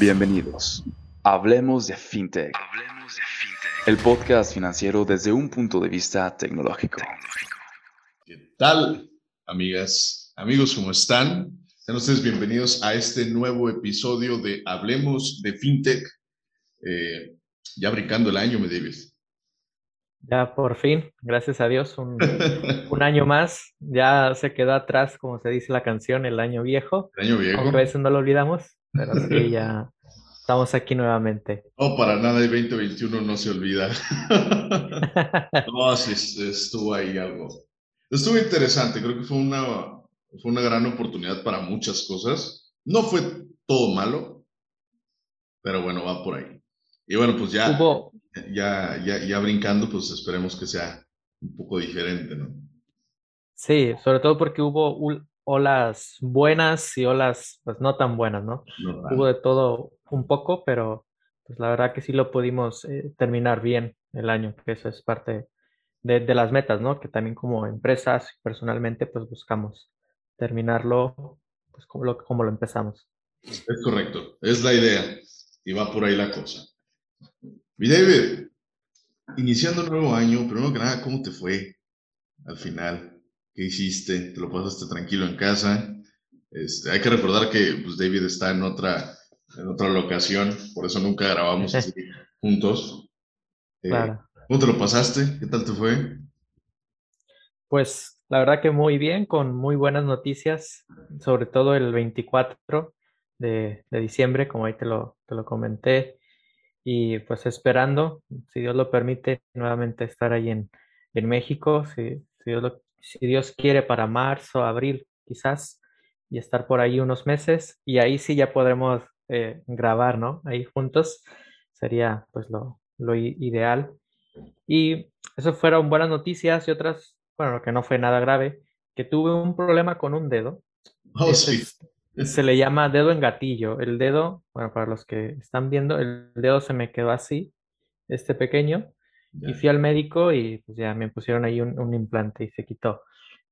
Bienvenidos. Hablemos de FinTech. El podcast financiero desde un punto de vista tecnológico. ¿Qué tal, amigas, amigos, cómo están? Sean ustedes bienvenidos a este nuevo episodio de Hablemos de FinTech. Eh, ya brincando el año, me David. Ya por fin, gracias a Dios, un, un, año más. Ya se quedó atrás, como se dice la canción, el año viejo. El año viejo. Aunque a veces no lo olvidamos, pero sí, ya estamos aquí nuevamente. No, para nada, el 2021 no se olvida. no, sí, estuvo ahí algo. Estuvo interesante, creo que fue una, fue una gran oportunidad para muchas cosas. No fue todo malo, pero bueno, va por ahí. Y bueno, pues ya, Hubo, ya, ya, ya brincando, pues esperemos que sea un poco diferente, ¿no? Sí, sobre todo porque hubo olas buenas y olas pues no tan buenas, ¿no? No Hubo de todo un poco, pero pues la verdad que sí lo pudimos eh, terminar bien el año, que eso es parte de, de las metas, ¿no? Que también como empresas personalmente pues buscamos terminarlo pues como lo, como lo empezamos. Es correcto, es la idea y va por ahí la cosa. Mi David, iniciando un nuevo año, primero que nada, ¿cómo te fue al final? ¿Qué hiciste? ¿Te lo pasaste tranquilo en casa? Este, hay que recordar que pues, David está en otra, en otra locación, por eso nunca grabamos así juntos. Eh, Claro. ¿Cómo te lo pasaste? ¿Qué tal te fue? Pues la verdad que muy bien, con muy buenas noticias, sobre todo el 24 de, de diciembre, como ahí te lo, te lo comenté, y pues esperando, si Dios lo permite, nuevamente estar ahí en, en México, si, si Dios lo- si Dios quiere para marzo, abril quizás, y estar por ahí unos meses, y ahí sí ya podremos eh, grabar, ¿no? Ahí juntos, sería pues lo, lo ideal. Y eso fueron buenas noticias y otras, bueno, que no fue nada grave, que tuve un problema con un dedo. Oh, sí. se le llama dedo en gatillo. El dedo, bueno, para los que están viendo, el dedo se me quedó así, este pequeño, y fui al médico y pues ya me pusieron ahí un, un implante y se quitó.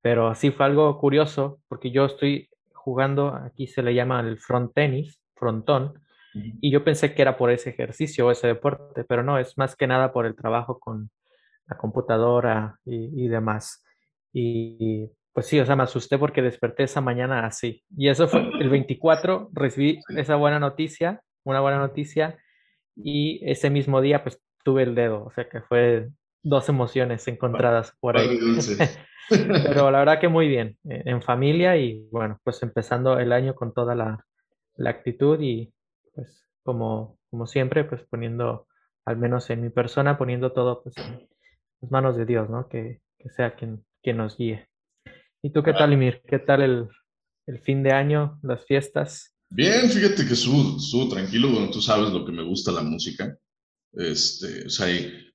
Pero sí fue algo curioso porque yo estoy jugando, aquí se le llama el front tenis, frontón, y yo pensé que era por ese ejercicio o ese deporte, pero no, es más que nada por el trabajo con la computadora y, y demás. Y pues sí, o sea, me asusté porque desperté esa mañana así. Y eso fue el 24, recibí esa buena noticia, una buena noticia, y ese mismo día pues tuve el dedo, o sea que fue dos emociones encontradas por ahí. Pero la verdad que muy bien, eh, en familia y bueno, pues empezando el año con toda la, la actitud y pues como, como siempre, pues poniendo, al menos en mi persona, poniendo todo pues en las manos de Dios, ¿no? Que, que sea quien, quien nos guíe. ¿Y tú qué tal, Ymir? ¿Qué tal el, el fin de año, las fiestas? Bien, fíjate que estuvo tranquilo, bueno, tú sabes lo que me gusta la música. Este, o sea,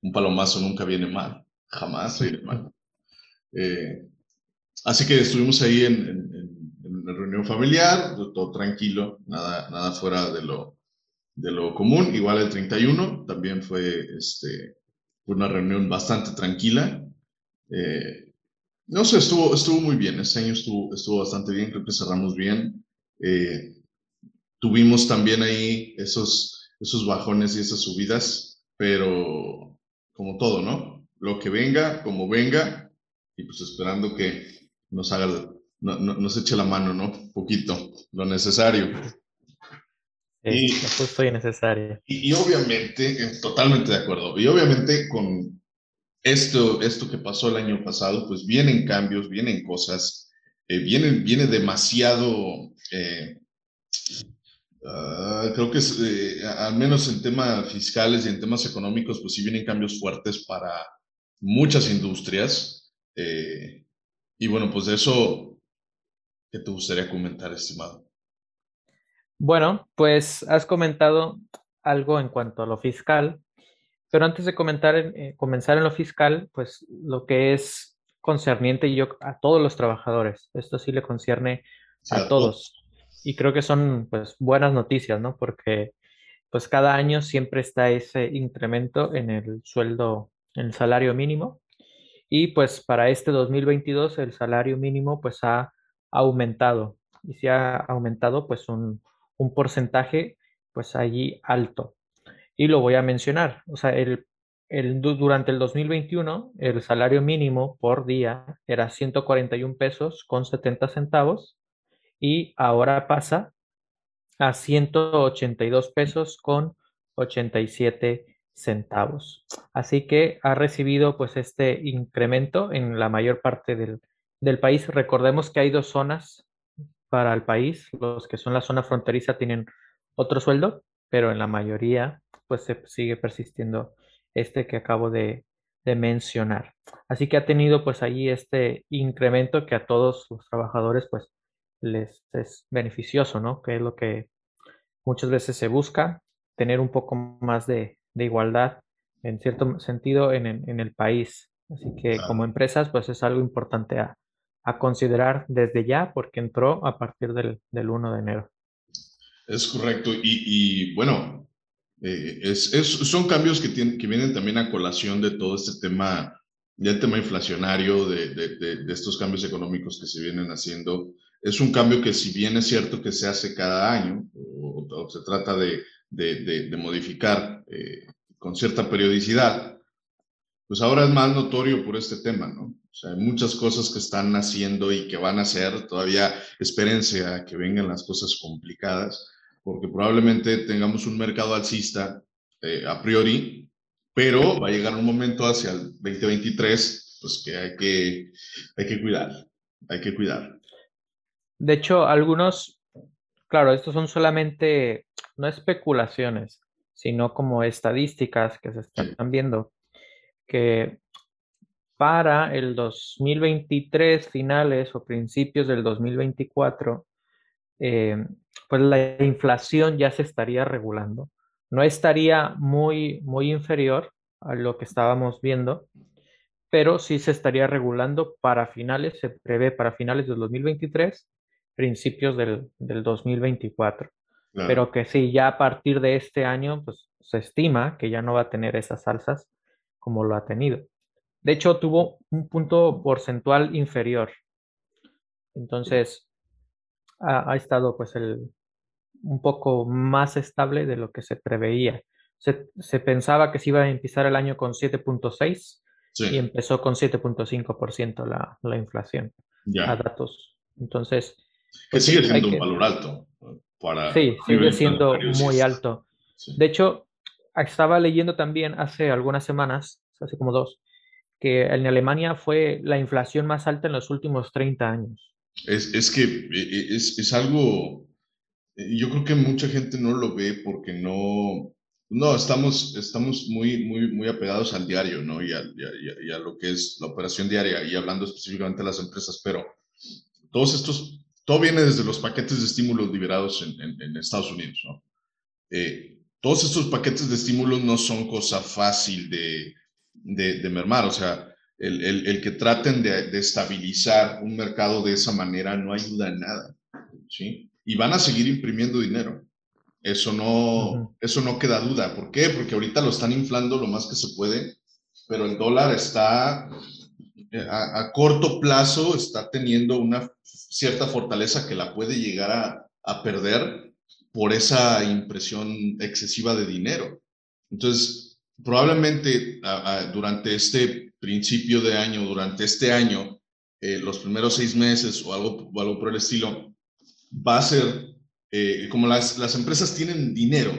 un palomazo nunca viene mal, jamás viene mal. Eh, así que estuvimos ahí en, una reunión familiar, todo tranquilo, nada, nada fuera de lo, de lo común. Igual el 31 también fue este, una reunión bastante tranquila. Eh, no sé, estuvo, estuvo muy bien, este año estuvo, estuvo bastante bien, creo que cerramos bien. Eh, tuvimos también ahí esos, esos bajones y esas subidas, pero como todo, ¿no? Lo que venga, como venga, y pues esperando que nos haga, no- no- nos eche la mano, ¿no? Un poquito, lo necesario. Sí, Y- justo y necesario. Y, y obviamente, eh, totalmente de acuerdo, y obviamente con esto, esto que pasó el año pasado, pues vienen cambios, vienen cosas, eh, vienen, viene demasiado, eh, ah, creo que es, eh, al menos en temas fiscales y en temas económicos, pues sí vienen cambios fuertes para muchas industrias. eh, y bueno, pues de eso, ¿qué te gustaría comentar, estimado? Bueno, pues has comentado algo en cuanto a lo fiscal, pero antes de comentar en- eh, comenzar en lo fiscal, pues lo que es concerniente yo a todos los trabajadores, esto sí le concierne a todos. Y creo que son pues buenas noticias, ¿no? Porque pues cada año siempre está ese incremento en el sueldo, en el salario mínimo. Y pues para este 2022 el salario mínimo pues ha aumentado y se ha aumentado pues un, un porcentaje pues allí alto. Y lo voy a mencionar. O sea, el, el, durante el 2021, el salario mínimo por día era 141 pesos con 70 centavos y ahora pasa a 182 pesos con 87 centavos. Así que ha recibido pues este incremento en la mayor parte del, del país. Recordemos que hay dos zonas para el país. Los que son la zona fronteriza tienen otro sueldo, pero en la mayoría pues se sigue persistiendo este que acabo de, mencionar. Así que ha tenido pues allí este incremento que a todos los trabajadores pues les es beneficioso, ¿no? Que es lo que muchas veces se busca, tener un poco más de, de igualdad en cierto sentido en, en, el país. Así que como empresas pues es algo importante a, a considerar desde ya porque entró a partir del, del 1 de enero. Es correcto. Y, y bueno, eh, es, es, son cambios que, tienen, que vienen también a colación de todo este tema, del tema inflacionario, de, de, de, estos cambios económicos que se vienen haciendo. Es un cambio que si bien es cierto que se hace cada año, o, se trata de, modificar eh, con cierta periodicidad, pues ahora es más notorio por este tema, ¿no? O sea, hay muchas cosas que están haciendo y que van a hacer, todavía espérense a que vengan las cosas complicadas, porque probablemente tengamos un mercado alcista eh, a priori, pero va a llegar un momento hacia el 2023, pues que hay que, hay que cuidar, hay que cuidar. De hecho, algunos, claro, estos son solamente, no especulaciones, sino como estadísticas que se están viendo, que para el 2023 finales o principios del 2024, eh, pues la inflación ya se estaría regulando. No estaría muy, muy inferior a lo que estábamos viendo, pero sí se estaría regulando para finales, se prevé para finales del 2023, principios del, del 2024. Pero que sí, ya a partir de este año, pues se estima que ya no va a tener esas alzas como lo ha tenido. De hecho, tuvo un punto porcentual inferior. Entonces, ha, estado pues el, un poco más estable de lo que se preveía. Se, pensaba que se iba a empezar el año con 7.6 y empezó con 7.5% la, la inflación a datos. Entonces... Que sigue siendo un valor alto. Para sí, sigue siendo muy alto. De hecho, estaba leyendo también hace algunas semanas, hace como dos, que en Alemania fue la inflación más alta en los últimos 30 años. Es, es que e, e, es, es, algo, yo creo que mucha gente no lo ve porque no, no, estamos, estamos muy, muy, muy apegados al diario, ¿no? Y a, y, a, lo que es la operación diaria y hablando específicamente de las empresas, pero todos estos, todo viene desde los paquetes de estímulos liberados en, en, en Estados Unidos, ¿no? Eh, todos estos paquetes de estímulos no son cosa fácil de, de, mermar. O sea, el, el, el que traten de, de, estabilizar un mercado de esa manera no ayuda en nada. ¿sí? Y van a seguir imprimiendo dinero. Eso no, eso no queda duda. ¿Por qué? Porque ahorita lo están inflando lo más que se puede, pero el dólar está a, a corto plazo, está teniendo una cierta fortaleza que la puede llegar a, perder por esa impresión excesiva de dinero. Entonces, probablemente durante este principio de año, durante este año, eh, los primeros seis meses o algo, algo por el estilo, va a ser, eh, como las, las empresas tienen dinero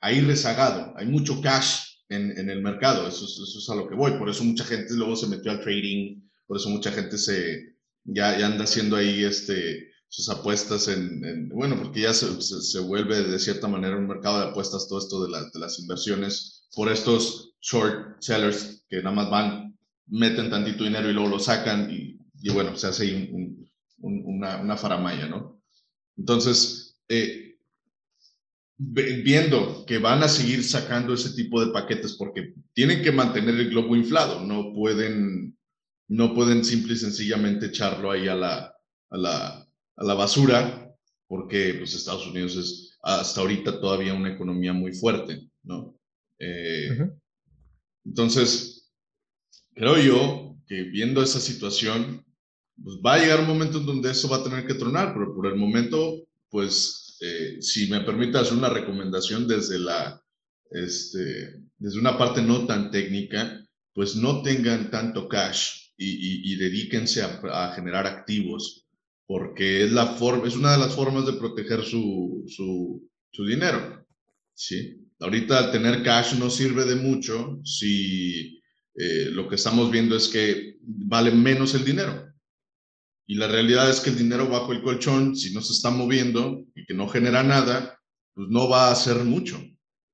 ahí rezagado, hay mucho cash en, en el mercado, eso, eso, es a lo que voy, por eso mucha gente luego se metió al trading, por eso mucha gente se, ya, ya anda haciendo ahí este, sus apuestas en, bueno, porque ya se, se, vuelve de cierta manera un mercado de apuestas todo esto de, de, las inversiones por estos short sellers que nada más van, meten tantito dinero y luego lo sacan y, y bueno, se hace un, una, una, faramaya, ¿no? Entonces, eh, viendo que van a seguir sacando ese tipo de paquetes porque tienen que mantener el globo inflado, no pueden, no pueden simple y sencillamente echarlo ahí a la, a la, a la basura, porque pues, Estados Unidos es hasta ahorita todavía una economía muy fuerte, ¿no? Eh, entonces, creo yo que viendo esa situación, pues va a llegar un momento en donde eso va a tener que tronar, pero por el momento, pues eh, si me permite hacer una recomendación desde la, este, desde una parte no tan técnica, pues no tengan tanto cash y, y, dedíquense a, generar activos, porque es, la forma, es una de las formas de proteger su, su, su dinero. ¿sí? Ahorita al tener cash no sirve de mucho si eh, lo que estamos viendo es que vale menos el dinero. Y la realidad es que el dinero bajo el colchón, si no se está moviendo y que no genera nada, pues no va a hacer mucho.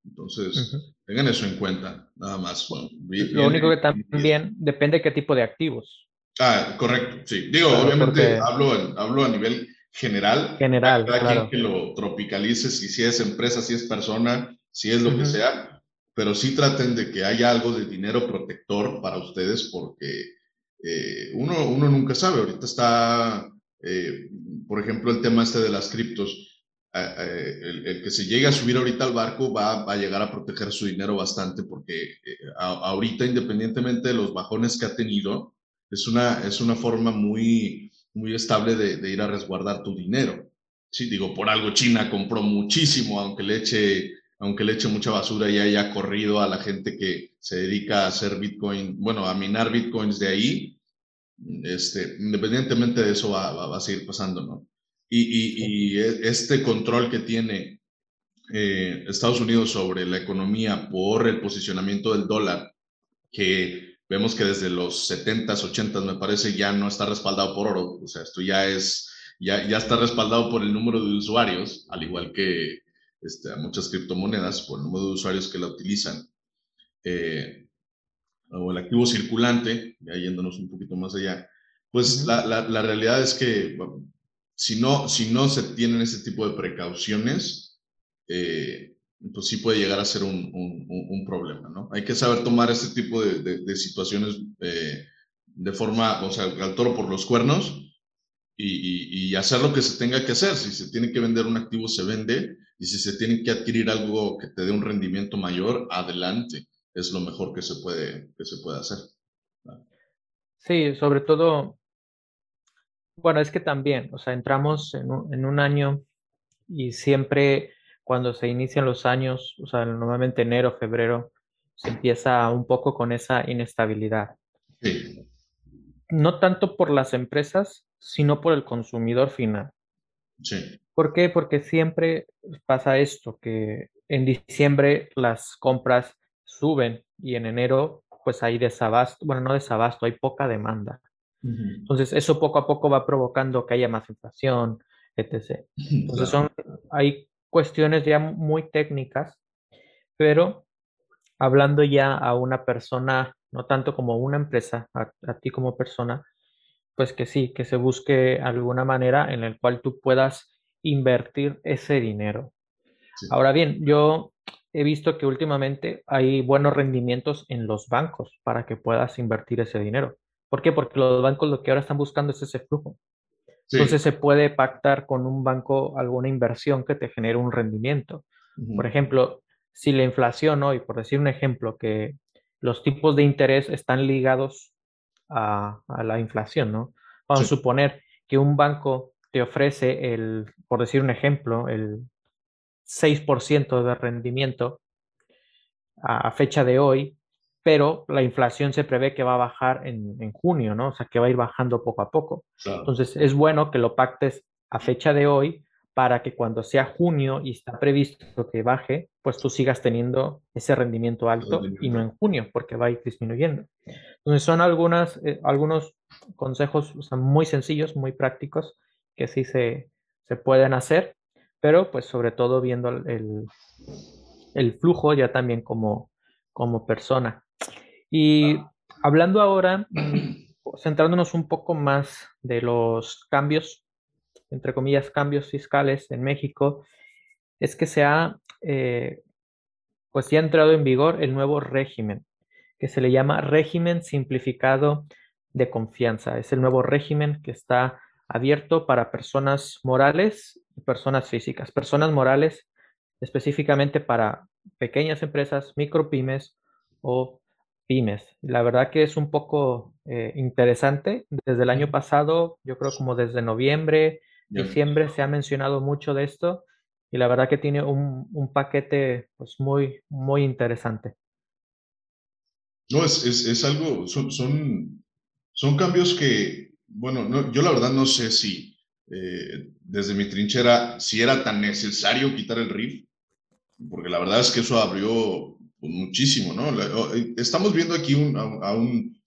Entonces, tengan eso en cuenta, nada más. Lo único que también depende de qué tipo de activos. Ah, correcto, sí. Digo, obviamente hablo, hablo a nivel general. General, Cada quien que lo tropicalice, si, si es empresa, si es persona, si es lo que sea, pero sí traten de que haya algo de dinero protector para ustedes porque eh, uno, uno nunca sabe. Ahorita está, eh, por ejemplo, el tema este de las criptos. El, que se llegue a subir ahorita al barco va, a llegar a proteger su dinero bastante porque eh, ahorita, independientemente de los bajones que ha tenido, es una, es una forma muy, muy estable de, de ir a resguardar tu dinero. Sí, digo, por algo China compró muchísimo, aunque le eche aunque le eche mucha basura y haya corrido a la gente que se dedica a hacer Bitcoin, bueno, a minar Bitcoins de ahí, este, independientemente de eso va, a seguir pasando, ¿no? Y, e, este control que tiene eh, Estados Unidos sobre la economía por el posicionamiento del dólar, que vemos que desde los 70s, 80s, me parece, ya no está respaldado por oro, o sea, esto ya es, ya, ya está respaldado por el número de usuarios, al igual que este, a muchas criptomonedas por el número de usuarios que la utilizan. Eh, o el activo circulante, ya yéndonos un poquito más allá, pues la, la, realidad es que si, no, si no se tienen ese tipo de precauciones, eh, pues sí puede llegar a ser un, problema, ¿no? Hay que saber tomar este tipo de, situaciones eh, de forma, o sea, al toro por los cuernos y, y, y, hacer lo que se tenga que hacer. Si se tiene que vender un activo, se vende. Y si se tiene que adquirir algo que te dé un rendimiento mayor, adelante. Es lo mejor que se puede, que se puede hacer. Sí, sobre todo, bueno, es que también, o sea, entramos en un, en un año y siempre cuando se inician los años, o sea, normalmente enero, febrero, se empieza un poco con esa inestabilidad. Sí. No tanto por las empresas, sino por el consumidor final. Sí. ¿Por qué? Porque siempre pasa esto, que en diciembre las compras suben y en enero pues hay desabasto, bueno, no desabasto, hay poca demanda. Entonces eso poco a poco va provocando que haya más inflación, etc. Entonces son, hay cuestiones ya muy técnicas, pero hablando ya a una persona, no tanto como una empresa, a, a ti como persona, pues que sí, que se busque alguna manera en la cual tú puedas invertir ese dinero. Ahora bien, yo he visto que últimamente hay buenos rendimientos en los bancos para que puedas invertir ese dinero. ¿Por qué? Porque los bancos lo que ahora están buscando es ese flujo. Entonces se puede pactar con un banco alguna inversión que te genere un rendimiento. Por ejemplo, si la inflación hoy, por decir un ejemplo, que los tipos de interés están ligados a, la inflación, ¿no? Vamos a suponer que un banco te ofrece el, por decir un ejemplo, el 6% de rendimiento a, fecha de hoy, pero la inflación se prevé que va a bajar en, junio, ¿no? O sea, que va a ir bajando poco a poco. Entonces, es bueno que lo pactes a fecha de hoy para que cuando sea junio y está previsto que baje, pues tú sigas teniendo ese rendimiento alto y no en junio, porque va a ir disminuyendo. Entonces, son algunas, eh, algunos consejos muy sencillos, muy prácticos que sí se, pueden hacer, pero pues sobre todo viendo el, el flujo ya también como, como persona. Y hablando ahora, mm, centrándonos un poco más de los cambios, entre comillas, cambios fiscales en México, es que se ha, eh, pues ya ha entrado en vigor el nuevo régimen, que se le llama régimen simplificado de confianza. Es el nuevo régimen que está abierto para personas morales y personas físicas. Personas morales específicamente para pequeñas empresas, micropymes o pymes. La verdad que es un poco eh, interesante. Desde el año pasado, yo creo como desde noviembre, diciembre, se ha mencionado mucho de esto y la verdad que tiene un, un paquete pues muy, muy interesante. No, es, es, es algo, son, son, son, cambios que, bueno, no, yo la verdad no sé si eh, desde mi trinchera, si era tan necesario quitar el RIF, porque la verdad es que eso abrió pues, muchísimo, ¿no? Eh, estamos viendo aquí un, a, un,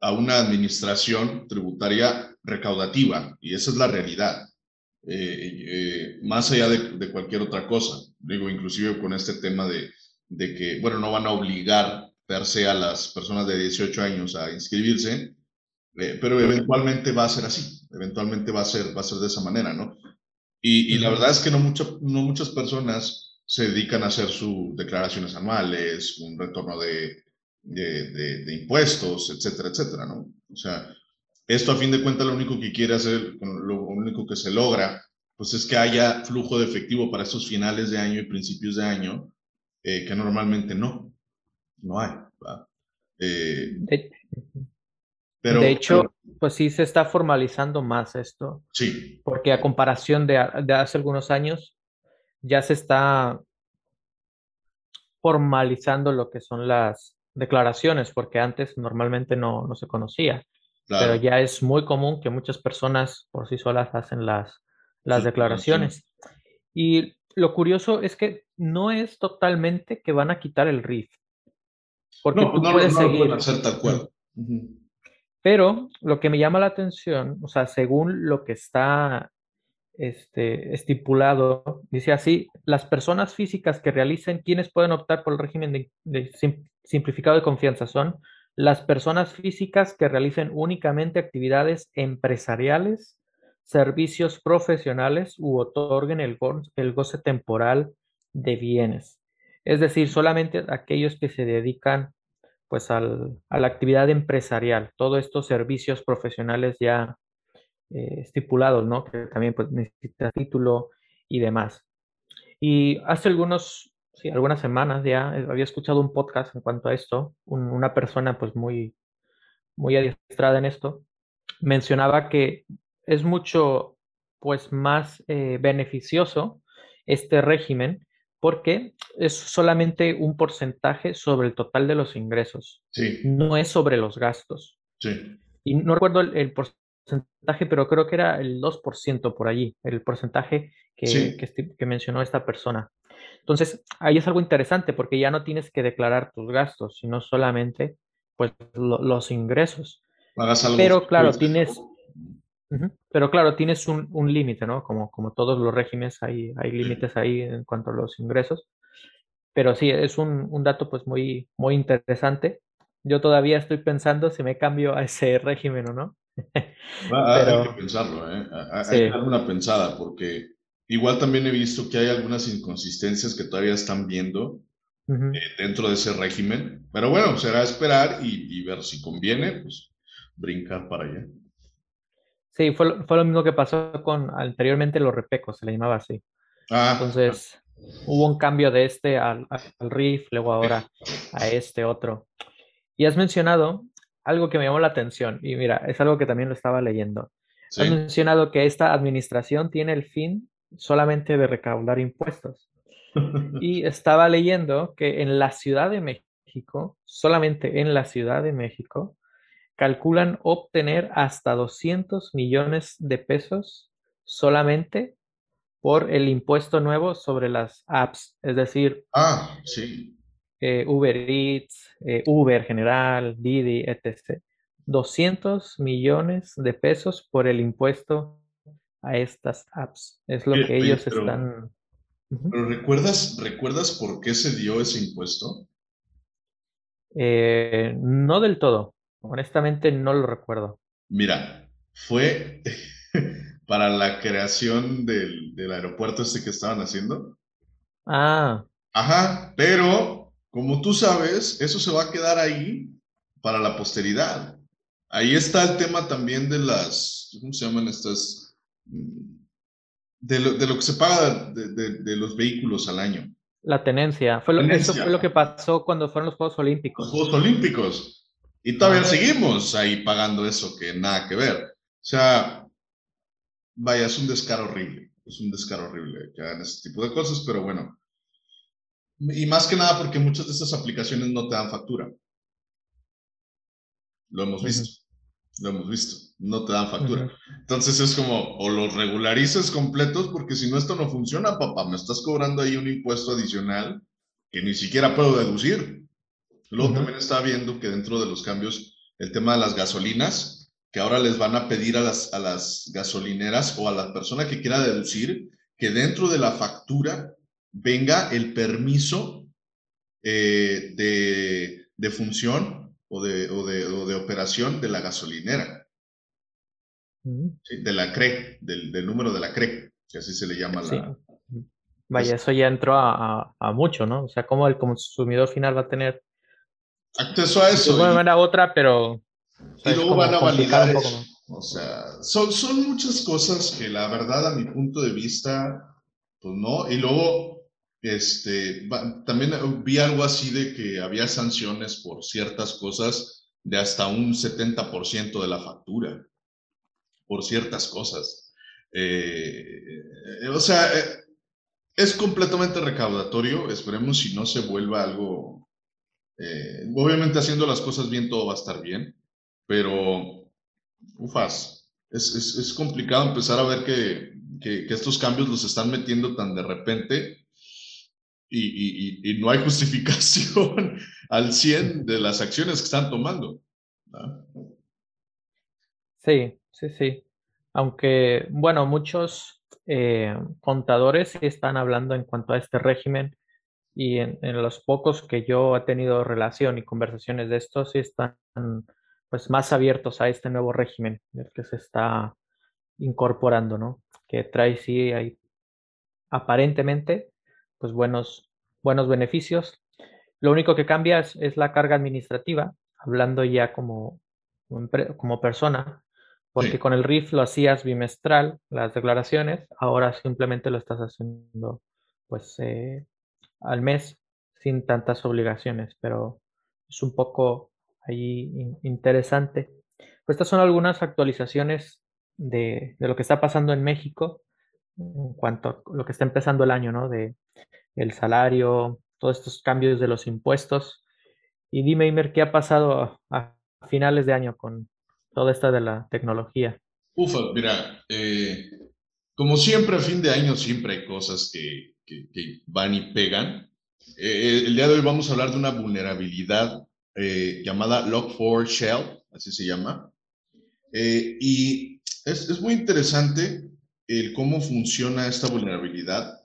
a, una administración tributaria recaudativa y esa es la realidad, eh, más allá de, de, cualquier otra cosa. Digo, inclusive con este tema de, de que, bueno, no van a obligar per se a las personas de 18 años a inscribirse, eh, pero eventualmente va a ser así, eventualmente va a ser, va a ser de esa manera, ¿no? Y, y la verdad es que no, mucho, no muchas personas se dedican a hacer sus declaraciones anuales, un retorno de, de, de, impuestos, etcétera, etcétera, ¿no? O sea, esto a fin de cuentas lo único que quiere hacer, lo único que se logra, pues es que haya flujo de efectivo para estos finales de año y principios de año, eh, que normalmente no no hay. Eh, de, pero, de hecho, pues sí se está formalizando más esto. Sí. Porque a comparación de, de hace algunos años, ya se está formalizando lo que son las declaraciones, porque antes normalmente no, no se conocía. Claro. Pero ya es muy común que muchas personas por sí solas hacen las, las sí, declaraciones. Sí. Y lo curioso es que no es totalmente que van a quitar el RIF. Porque no, tú no, puedes no seguir. Lo hacer tal cual. Uh -huh. Pero lo que me llama la atención, o sea, según lo que está este, estipulado, dice así, las personas físicas que realicen, quienes pueden optar por el régimen de, de sim, simplificado de confianza son las personas físicas que realicen únicamente actividades empresariales, servicios profesionales u otorguen el, el goce temporal de bienes. Es decir, solamente aquellos que se dedican pues al, a la actividad empresarial, todos estos servicios profesionales ya eh, estipulados, ¿no? Que también pues, necesita título y demás. Y hace algunos, sí, algunas semanas ya había escuchado un podcast en cuanto a esto, un, una persona pues muy, muy adiestrada en esto, mencionaba que es mucho pues más eh, beneficioso este régimen porque es solamente un porcentaje sobre el total de los ingresos. Sí. No es sobre los gastos. Sí. Y no recuerdo el, el, porcentaje, pero creo que era el 2% por allí, el porcentaje que, sí. que, que, mencionó esta persona. Entonces, ahí es algo interesante porque ya no tienes que declarar tus gastos, sino solamente pues, lo, los ingresos. Algo pero claro, tienes... Pero claro, tienes un, un límite, ¿no? Como, como todos los regímenes, hay, hay límites ahí en cuanto a los ingresos. Pero sí, es un, un, dato pues muy, muy interesante. Yo todavía estoy pensando si me cambio a ese régimen o no. Pero, hay que pensarlo, ¿eh? Hay sí. que dar una pensada, porque igual también he visto que hay algunas inconsistencias que todavía están viendo uh -huh. eh, dentro de ese régimen. Pero bueno, será esperar y, y ver si conviene, pues brincar para allá. Sí, fue, fue lo mismo que pasó con anteriormente los repecos, se le llamaba así. Ah, Entonces, ah. hubo un cambio de este al, al RIF, luego ahora a este otro. Y has mencionado algo que me llamó la atención, y mira, es algo que también lo estaba leyendo. Sí. Has mencionado que esta administración tiene el fin solamente de recaudar impuestos. y estaba leyendo que en la Ciudad de México, solamente en la Ciudad de México, calculan obtener hasta 200 millones de pesos solamente por el impuesto nuevo sobre las apps, es decir, ah, sí. Eh, Uber Eats, eh, Uber General, Didi, etc. 200 millones de pesos por el impuesto a estas apps. Es lo que ellos pero, están... Pero ¿recuerdas, ¿recuerdas por qué se dio ese impuesto? Eh, no del todo. Honestamente no lo recuerdo. Mira, fue para la creación del, del, aeropuerto este que estaban haciendo. Ah. Ajá, pero como tú sabes, eso se va a quedar ahí para la posteridad. Ahí está el tema también de las, ¿cómo se llaman estas? De lo, de lo que se paga de, de, de, los vehículos al año. La tenencia. Fue lo, tenencia. Eso fue lo que pasó cuando fueron los Juegos Olímpicos. Los Juegos Olímpicos. Y todavía seguimos ahí pagando eso que nada que ver. O sea, vaya, es un descaro horrible. es un descaro horrible que hagan ese tipo de cosas, pero bueno. Y más que nada porque muchas de estas aplicaciones no te dan factura. Lo hemos visto. Lo hemos visto. No te dan factura. Entonces es como, o los regularizas completos, porque si no, esto no funciona, papá. Me estás cobrando ahí un impuesto adicional que ni siquiera puedo deducir. Luego también estaba viendo que dentro de los cambios, el tema de las gasolinas, que ahora les van a pedir a las, a las gasolineras o a la persona que quiera deducir que dentro de la factura venga el permiso eh, de, de, función o de, o, de, o de, operación de la gasolinera. de la CRE, del, del, número de la CRE, que así se le llama la... Vaya, eso ya entró a, a, mucho, ¿no? O sea, cómo el consumidor final va a tener acceso a eso. De una otra, pero... Y luego van a validar O sea, son, son muchas cosas que la verdad a mi punto de vista, pues no. Y luego este, también vi algo así de que había sanciones por ciertas cosas de hasta un 70% de la factura, por ciertas cosas. Eh, o sea, eh, es completamente recaudatorio, esperemos si no se vuelva algo, eh, obviamente haciendo las cosas bien todo va a estar bien, pero, ufas, es, es, es complicado empezar a ver que, que, que estos cambios los están metiendo tan de repente y, no hay justificación al 100 de las acciones que están tomando. Sí, sí, sí. Aunque, bueno, muchos eh, contadores están hablando en cuanto a este régimen y en, los pocos que yo he tenido relación y conversaciones de esto, sí están pues más abiertos a este nuevo régimen del que se está incorporando, ¿no? Que trae sí hay aparentemente pues buenos, buenos beneficios. Lo único que cambia es, la carga administrativa, hablando ya como, como persona, porque con el RIF lo hacías bimestral, las declaraciones, ahora simplemente lo estás haciendo pues eh, al mes sin tantas obligaciones, pero es un poco ahí interesante. Pues estas son algunas actualizaciones de, de, lo que está pasando en México en cuanto a lo que está empezando el año, ¿no? De el salario, todos estos cambios de los impuestos. Y dime, Imer, ¿qué ha pasado a, finales de año con toda esta de la tecnología? Ufa, mira, eh, como siempre a fin de año siempre hay cosas que, que, van y pegan. Eh, el día de hoy vamos a hablar de una vulnerabilidad eh, llamada Log4Shell, así se llama. y es, es, muy interesante el cómo funciona esta vulnerabilidad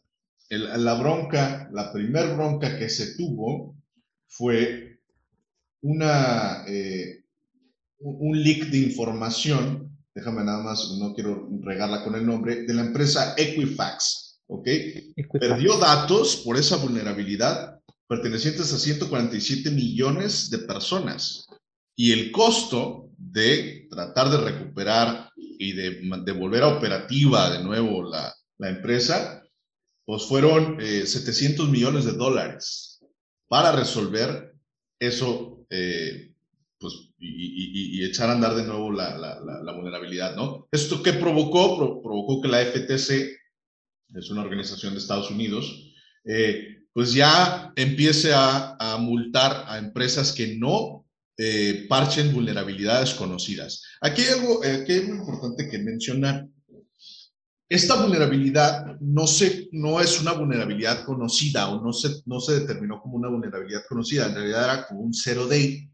la bronca, la primer bronca que se tuvo fue una, eh, un leak de información, déjame nada más, no quiero regarla con el nombre, de la empresa Equifax, ¿ok? Perdió datos por esa vulnerabilidad pertenecientes a 147 millones de personas. Y el costo de tratar de recuperar y de, de volver a operativa de nuevo la, la empresa pues fueron 700 eh, millones de dólares para resolver eso, eh, pues, y, echar a andar de nuevo la, la, vulnerabilidad, ¿no? ¿Esto qué provocó? provocó que la FTC, es una organización de Estados Unidos, eh, pues ya empiece a, a, multar a empresas que no parchen vulnerabilidades conocidas. Aquí hay algo, aquí hay muy importante que mencionar. Esta vulnerabilidad no, se, no es una vulnerabilidad conocida o no se, no se determinó como una vulnerabilidad conocida, en realidad era como un zero day.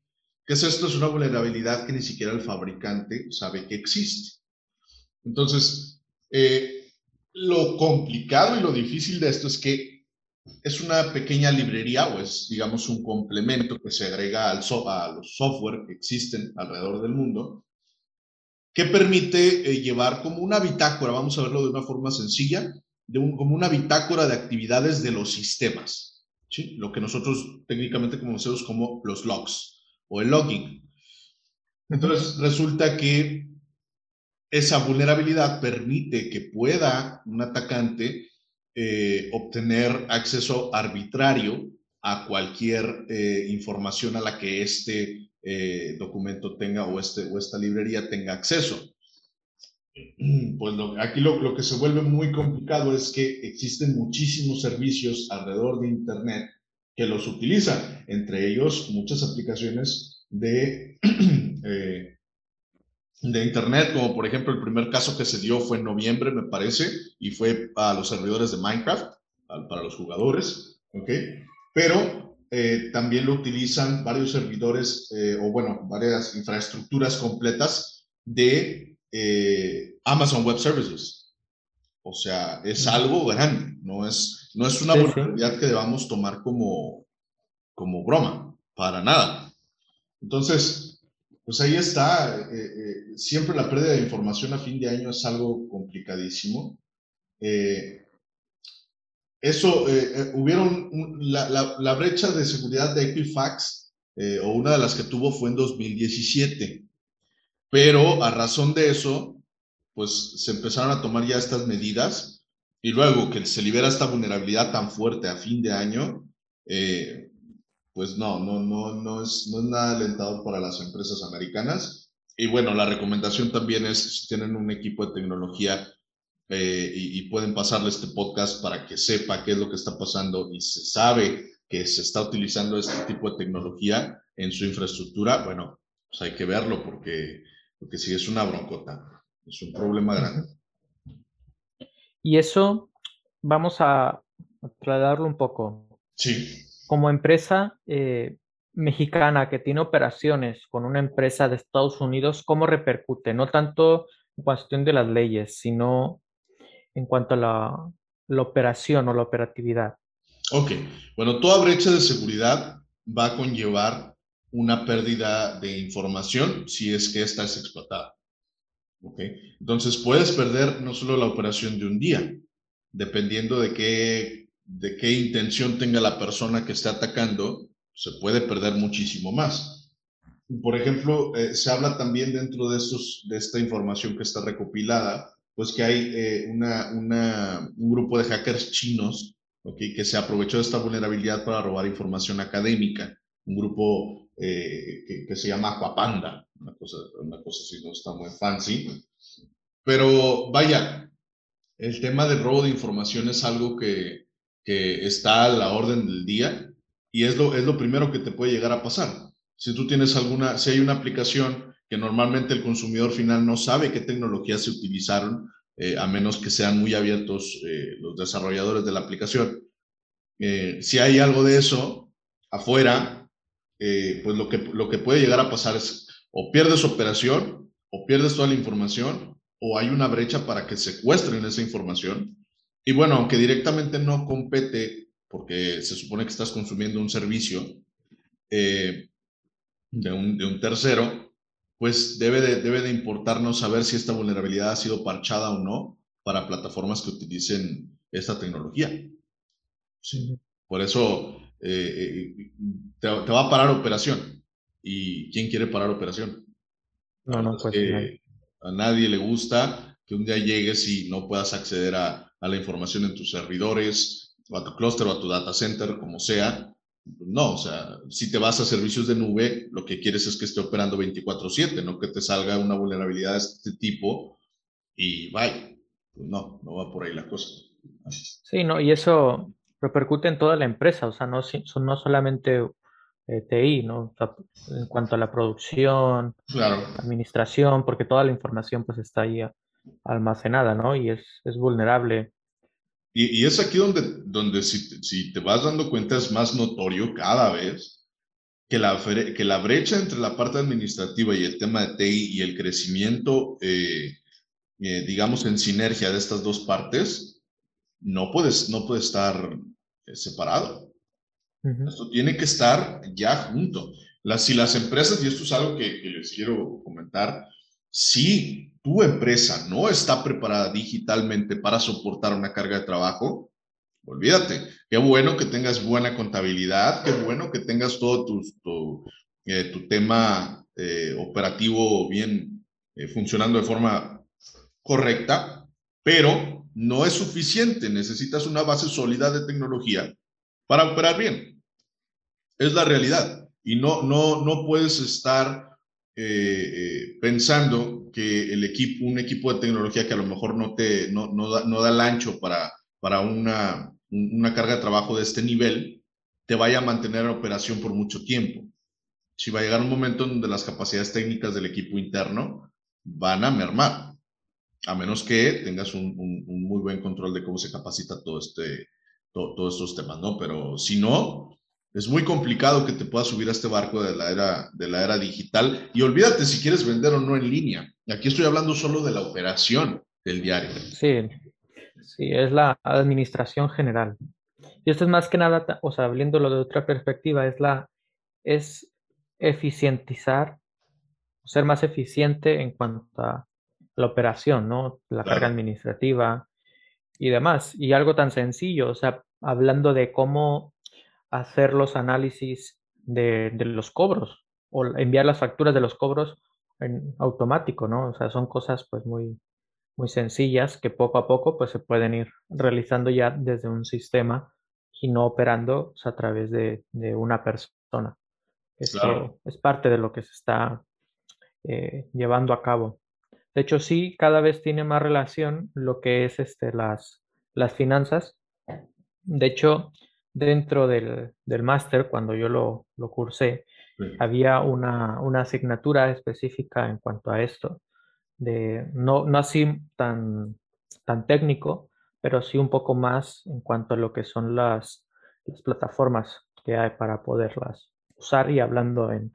¿Qué es esto? Es una vulnerabilidad que ni siquiera el fabricante sabe que existe. Entonces, eh, lo complicado y lo difícil de esto es que es una pequeña librería o es, digamos, un complemento que se agrega al a los software que existen alrededor del mundo que permite eh, llevar como una bitácora, vamos a verlo de una forma sencilla, de un, como una bitácora de actividades de los sistemas, ¿sí? lo que nosotros técnicamente conocemos como los logs o el logging. Entonces resulta que esa vulnerabilidad permite que pueda un atacante eh, obtener acceso arbitrario a cualquier eh, información a la que este eh, documento tenga o, este, o esta librería tenga acceso. Pues aquí lo, lo, que se vuelve muy complicado es que existen muchísimos servicios alrededor de Internet que los utilizan, entre ellos muchas aplicaciones de, de Internet, como por ejemplo el primer caso que se dio fue en noviembre, me parece, y fue a los servidores de Minecraft, para los jugadores, ¿ok? Pero eh, también lo utilizan varios servidores, eh, o bueno, varias infraestructuras completas de Amazon Web Services. O sea, es algo grande, no es, no es una oportunidad que debamos tomar como, como broma, para nada. Entonces, pues ahí está. Eh, eh, siempre la pérdida de información a fin de año es algo complicadísimo. Eh, eso, hubieron la, la, la, brecha de seguridad de Equifax, o una de las que tuvo fue en 2017. Pero a razón de eso, pues se empezaron a tomar ya estas medidas y luego que se libera esta vulnerabilidad tan fuerte a fin de año, pues no, no, no, no, es, no es nada alentador para las empresas americanas. Y bueno, la recomendación también es, si tienen un equipo de tecnología eh, y, pueden pasarle este podcast para que sepa qué es lo que está pasando y se sabe que se está utilizando este tipo de tecnología en su infraestructura, bueno, pues hay que verlo porque, porque sí es una broncota, es un problema grande. Y eso vamos a trasladarlo un poco. Sí como empresa eh, mexicana que tiene operaciones con una empresa de Estados Unidos, ¿cómo repercute? No tanto en cuestión de las leyes, sino en cuanto a la, operación o la operatividad. Ok, bueno, toda brecha de seguridad va a conllevar una pérdida de información si es que esta es explotada. ¿ok? Entonces puedes perder no solo la operación de un día, dependiendo de qué de qué intención tenga la persona que está atacando, se puede perder muchísimo más. Por ejemplo, eh, se habla también dentro de, estos, de esta información que está recopilada, pues que hay eh, una, una, un grupo de hackers chinos ¿okay? que se aprovechó de esta vulnerabilidad para robar información académica, un grupo eh, que, se llama Aquapanda, una cosa, una cosa así, no está muy fancy. Pero vaya, el tema del robo de información es algo que, que está a la orden del día y es lo, es lo primero que te puede llegar a pasar. Si tú tienes alguna, si hay una aplicación que normalmente el consumidor final no sabe qué tecnologías se utilizaron, eh, a menos que sean muy abiertos eh, los desarrolladores de la aplicación. Eh, si hay algo de eso afuera, pues lo que, lo que puede llegar a pasar es o pierdes operación, o pierdes toda la información, o hay una brecha para que secuestren esa información y bueno, aunque directamente no compete, porque se supone que estás consumiendo un servicio eh, de, un, de, un, tercero, pues debe de, debe de importarnos saber si esta vulnerabilidad ha sido parchada o no para plataformas que utilicen esta tecnología. Sí. Por eso eh, eh, te, va a parar operación. ¿Y quién quiere parar operación? No, no, pues a nadie le gusta que un día llegues y no puedas acceder a, a la información en tus servidores, o a tu clúster, o a tu data center, como sea. No, o sea, si te vas a servicios de nube, lo que quieres es que esté operando 24/7, no que te salga una vulnerabilidad de este tipo y vaya. Pues no, no va por ahí la cosa. Sí, no, y eso repercute en toda la empresa, o sea, no, no solamente eh, TI, ¿no? en cuanto a la producción, claro. administración, porque toda la información pues está ahí almacenada, ¿no? Y es, es vulnerable. Y, y, es aquí donde, donde si, si, te vas dando cuenta es más notorio cada vez que la, que la brecha entre la parte administrativa y el tema de TI y el crecimiento, eh, eh, digamos, en sinergia de estas dos partes, no, puedes, no puede estar eh, separado. Esto tiene que estar ya junto. Las, si las empresas, y esto es algo que, que les quiero comentar, si tu empresa no está preparada digitalmente para soportar una carga de trabajo, olvídate. Qué bueno que tengas buena contabilidad, qué bueno que tengas todo tu, tu, eh, tema eh, operativo bien eh, funcionando de forma correcta, pero no es suficiente. Necesitas una base sólida de tecnología para operar bien. Es la realidad. Y no, no, no puedes estar pensando que el equipo, un equipo de tecnología que a lo mejor no, te, no, no, da, no da el ancho para, para una, una carga de trabajo de este nivel, te vaya a mantener en operación por mucho tiempo. Si va a llegar un momento donde las capacidades técnicas del equipo interno van a mermar, a menos que tengas un, un, muy buen control de cómo se capacita todo este, todos estos temas, ¿no? Pero si no, es muy complicado que te puedas subir a este barco de la era, de la era digital. Y olvídate si quieres vender o no en línea. Aquí estoy hablando solo de la operación del diario. Sí, sí, es la administración general. Y esto es más que nada, o sea, viéndolo de otra perspectiva, es la, es eficientizar, ser más eficiente en cuanto a la operación, ¿no? La carga administrativa y demás. Y algo tan sencillo, o sea, hablando de cómo hacer los análisis de, los cobros o enviar las facturas de los cobros en automático, ¿no? O sea, son cosas pues muy, muy sencillas que poco a poco pues se pueden ir realizando ya desde un sistema y no operando a través de, una persona. Esto es parte de lo que se está eh, llevando a cabo. De hecho, sí, cada vez tiene más relación lo que es este, las, las finanzas. De hecho, dentro del, del máster, cuando yo lo, lo cursé, había una, una, asignatura específica en cuanto a esto, de, no, no así tan, tan técnico, pero sí un poco más en cuanto a lo que son las, las plataformas que hay para poderlas usar y hablando en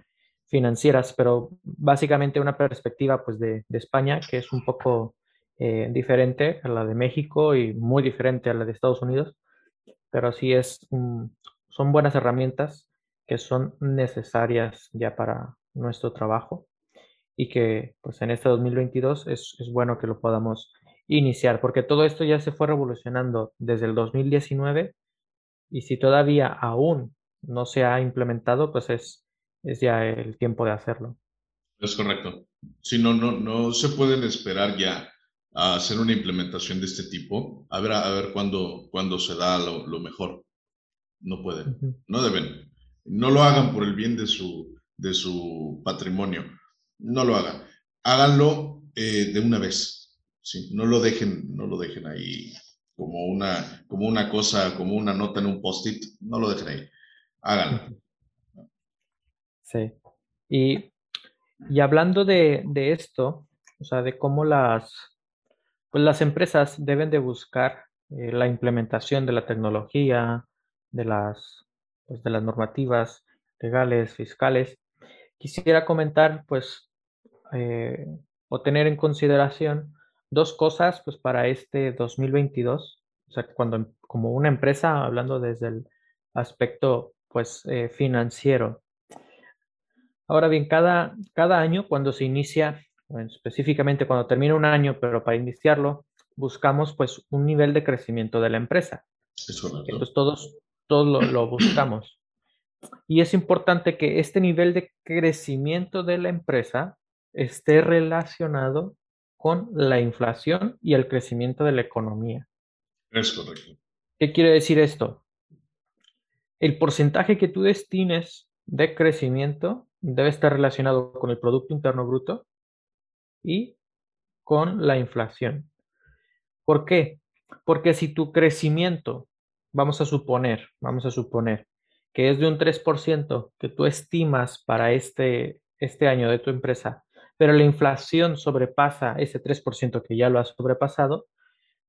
financieras, pero básicamente una perspectiva pues de, de España que es un poco eh, diferente a la de México y muy diferente a la de Estados Unidos, pero sí es, son buenas herramientas que son necesarias ya para nuestro trabajo y que pues en este 2022 es, es bueno que lo podamos iniciar, porque todo esto ya se fue revolucionando desde el 2019 y si todavía aún no se ha implementado, pues es, es ya el tiempo de hacerlo. Es correcto. Si no, no, no se pueden esperar ya a hacer una implementación de este tipo, a ver, a ver cuándo, cuándo se da lo, lo mejor. No pueden, no deben. No lo hagan por el bien de su, de su patrimonio. No lo hagan. Háganlo eh, de una vez. ¿sí? No, lo dejen, no lo dejen ahí como una, como una cosa, como una nota en un post-it. No lo dejen ahí. Háganlo. Sí. Y, y hablando de, de esto, o sea, de cómo las, pues las empresas deben de buscar eh, la implementación de la tecnología, de las, pues de las normativas legales, fiscales. Quisiera comentar, pues, eh, o tener en consideración dos cosas, pues, para este 2022. O sea, cuando como una empresa, hablando desde el aspecto, pues, eh, financiero. Ahora bien, cada, cada año cuando se inicia específicamente cuando termina un año, pero para iniciarlo, buscamos pues un nivel de crecimiento de la empresa. Entonces todos, todos lo, buscamos. Y es importante que este nivel de crecimiento de la empresa esté relacionado con la inflación y el crecimiento de la economía. Es correcto. ¿Qué quiere decir esto? El porcentaje que tú destines de crecimiento debe estar relacionado con el Producto Interno Bruto y con la inflación. ¿Por qué? Porque si tu crecimiento, vamos a suponer, vamos a suponer que es de un 3% que tú estimas para este, este año de tu empresa, pero la inflación sobrepasa ese 3% que ya lo has sobrepasado,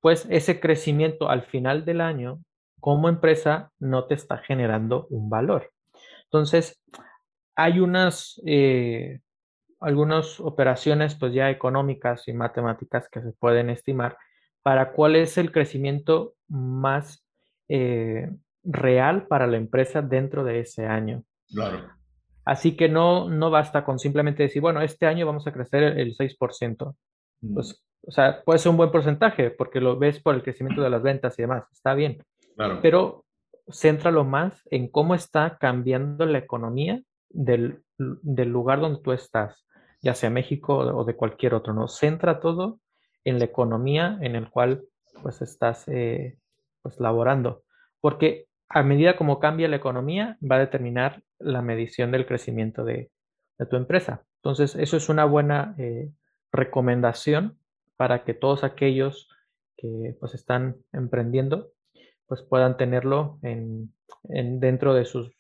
pues ese crecimiento al final del año como empresa no te está generando un valor. Entonces, hay unas eh, algunas operaciones pues ya económicas y matemáticas que se pueden estimar para cuál es el crecimiento más eh, real para la empresa dentro de ese año. Claro. Así que no, no basta con simplemente decir, bueno, este año vamos a crecer el 6%. Mm. Pues, o sea, puede ser un buen porcentaje porque lo ves por el crecimiento de las ventas y demás, está bien. Claro. Pero céntralo más en cómo está cambiando la economía del, del lugar donde tú estás ya sea México o de cualquier otro, ¿no? Centra todo en la economía en el cual pues estás eh, pues laborando, porque a medida como cambia la economía va a determinar la medición del crecimiento de, tu empresa. Entonces, eso es una buena eh, recomendación para que todos aquellos que pues están emprendiendo pues puedan tenerlo en, dentro de sus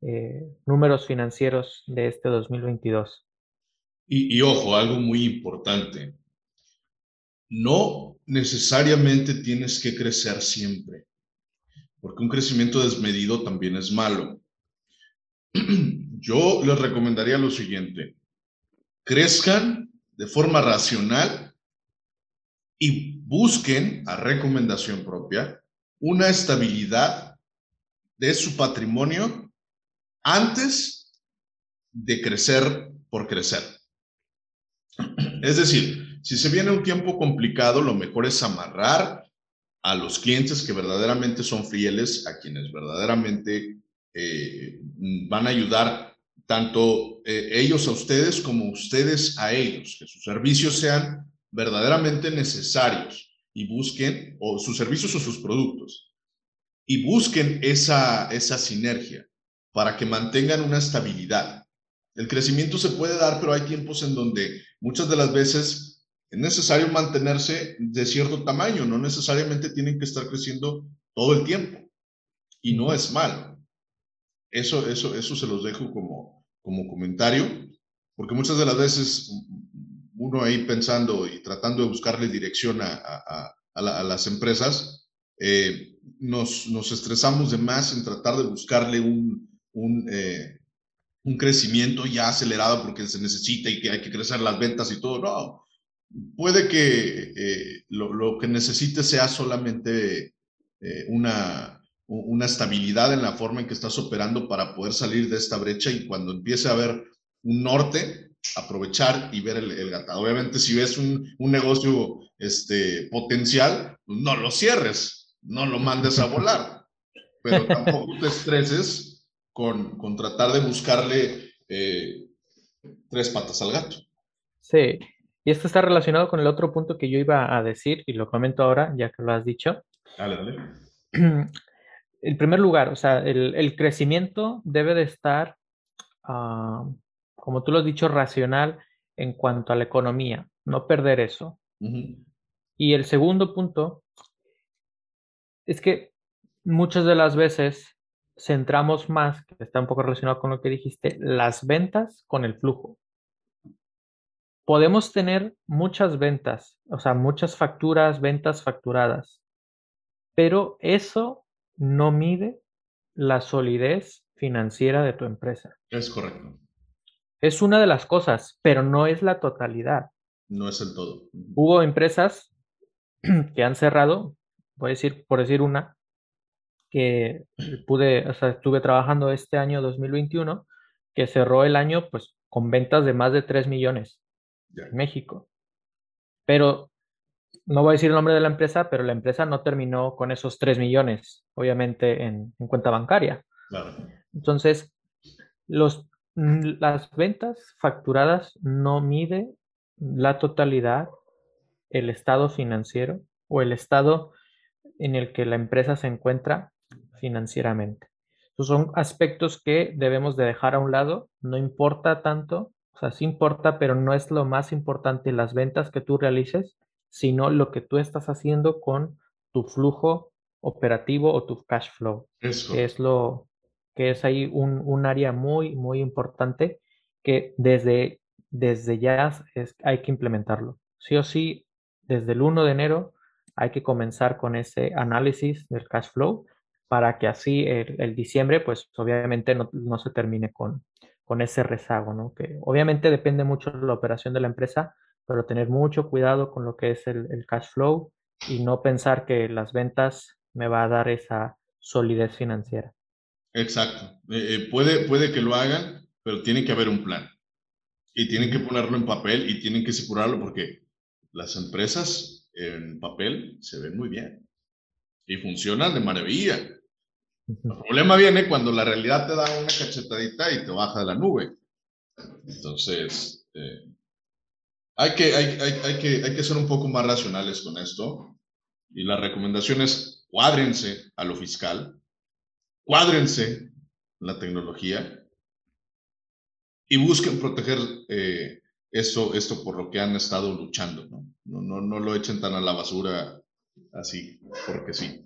eh, números financieros de este 2022. Y, ojo, algo muy importante, no necesariamente tienes que crecer siempre, porque un crecimiento desmedido también es malo. Yo les recomendaría lo siguiente, crezcan de forma racional y busquen, a recomendación propia, una estabilidad de su patrimonio antes de crecer por crecer. Es decir, si se viene un tiempo complicado, lo mejor es amarrar a los clientes que verdaderamente son fieles, a quienes verdaderamente eh, van a ayudar tanto eh, ellos a ustedes como ustedes a ellos, que sus servicios sean verdaderamente necesarios y busquen, o sus servicios o sus productos, y busquen esa, esa sinergia para que mantengan una estabilidad. El crecimiento se puede dar, pero hay tiempos en donde muchas de las veces es necesario mantenerse de cierto tamaño, no necesariamente tienen que estar creciendo todo el tiempo. Y no es malo. Eso, eso, eso se los dejo como, como comentario, porque muchas de las veces uno ahí pensando y tratando de buscarle dirección a, las empresas, eh, nos, nos, estresamos de más en tratar de buscarle un, un, eh, un, crecimiento ya acelerado porque se necesita y que hay que crecer las ventas y todo. No, puede que eh, lo, lo, que necesite sea solamente una, una estabilidad en la forma en que estás operando para poder salir de esta brecha y cuando empiece a haber un norte, aprovechar y ver el, el Obviamente, si ves un, un, negocio este, potencial, pues no lo cierres, no lo mandes a volar, pero tampoco te estreses con, con tratar de buscarle eh, tres patas al gato. Sí, y esto está relacionado con el otro punto que yo iba a decir y lo comento ahora, ya que lo has dicho. Dale, dale. En primer lugar, o sea, el, el crecimiento debe de estar uh, como tú lo has dicho, racional en cuanto a la economía, no perder eso. Y el segundo punto es que muchas de las veces centramos más, que está un poco relacionado con lo que dijiste, las ventas con el flujo. Podemos tener muchas ventas, o sea, muchas facturas, ventas facturadas, pero eso no mide la solidez financiera de tu empresa. Es correcto. Es una de las cosas, pero no es la totalidad. No es el todo. Hubo empresas que han cerrado, voy a decir, por decir una, que pude, o sea, estuve trabajando este año 2021, que cerró el año pues con ventas de más de 3 millones en México. Pero no voy a decir el nombre de la empresa, pero la empresa no terminó con esos 3 millones, obviamente, en, en cuenta bancaria. Claro. Entonces, los las ventas facturadas no mide la totalidad, el estado financiero o el estado en el que la empresa se encuentra financieramente. son aspectos que debemos de dejar a un lado. No importa tanto, o sea, sí importa, pero no es lo más importante las ventas que tú realices, sino lo que tú estás haciendo con tu flujo operativo o tu cash flow. Eso. es lo, que es ahí un, área muy, muy importante que desde, desde ya es, hay que implementarlo. Sí o sí, desde el 1 de enero hay que comenzar con ese análisis del cash flow para que así el, diciembre, pues obviamente no, se termine con, con ese rezago, ¿no? Que obviamente depende mucho de la operación de la empresa, pero tener mucho cuidado con lo que es el, el cash flow y no pensar que las ventas me va a dar esa solidez financiera. Exacto. Eh, eh, puede, puede que lo hagan, pero tiene que haber un plan. Y tienen que ponerlo en papel y tienen que asegurarlo porque las empresas en papel se ven muy bien y funcionan de maravilla. El problema viene cuando la realidad te da una cachetadita y te baja de la nube. Entonces, eh, hay, que, hay, hay, hay, que, hay que ser un poco más racionales con esto. Y la recomendación es cuádrense a lo fiscal, cuádrense la tecnología y busquen proteger eh, esto, esto por lo que han estado luchando, ¿no? No, no, no lo echen tan a la basura así, porque sí.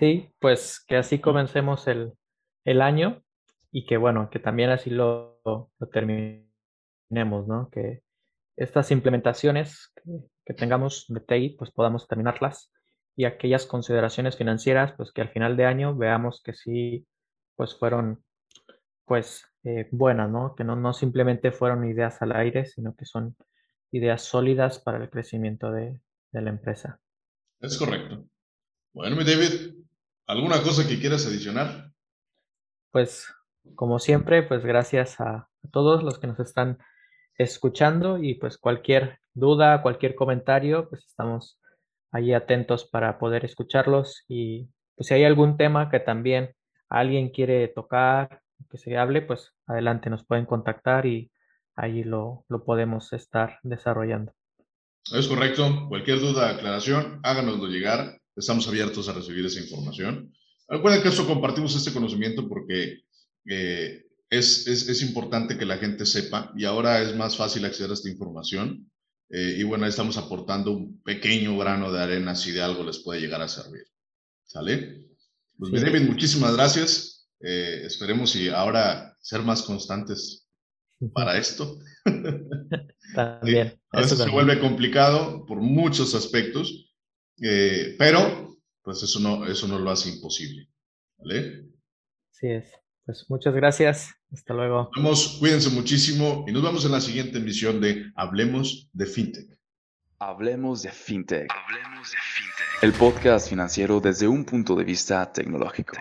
Sí, pues que así comencemos el, el año y que bueno, que también así lo, lo terminemos, ¿no? Que estas implementaciones que, que, tengamos de TI, pues podamos terminarlas y aquellas consideraciones financieras, pues que al final de año veamos que sí, pues fueron, pues eh, buenas, ¿no? Que no, no simplemente fueron ideas al aire, sino que son ideas sólidas para el crecimiento de, de la empresa. Es correcto. Bueno, mi David, ¿alguna cosa que quieras adicionar? Pues, como siempre, pues gracias a, todos los que nos están escuchando y pues cualquier duda, cualquier comentario, pues estamos ahí atentos para poder escucharlos y pues si hay algún tema que también alguien quiere tocar que se hable, pues adelante nos pueden contactar y ahí lo, lo podemos estar desarrollando. Es correcto. Cualquier duda, aclaración, háganoslo llegar. Estamos abiertos a recibir esa información. Recuerden que eso compartimos este conocimiento porque eh, es, es, es, importante que la gente sepa y ahora es más fácil acceder a esta información. Eh, y bueno, estamos aportando un pequeño grano de arena si de algo les puede llegar a servir. ¿Sale? Pues, sí. David, muchísimas gracias. Eh, esperemos y ahora ser más constantes para esto. También. a veces se vuelve complicado por muchos aspectos, eh, pero pues eso no, eso no lo hace imposible. ¿Vale? Así es. Pues muchas gracias. Hasta luego. Vamos, cuídense muchísimo y nos vemos en la siguiente emisión de Hablemos de FinTech. Hablemos de FinTech. Hablemos de FinTech. El podcast financiero desde un punto de vista tecnológico.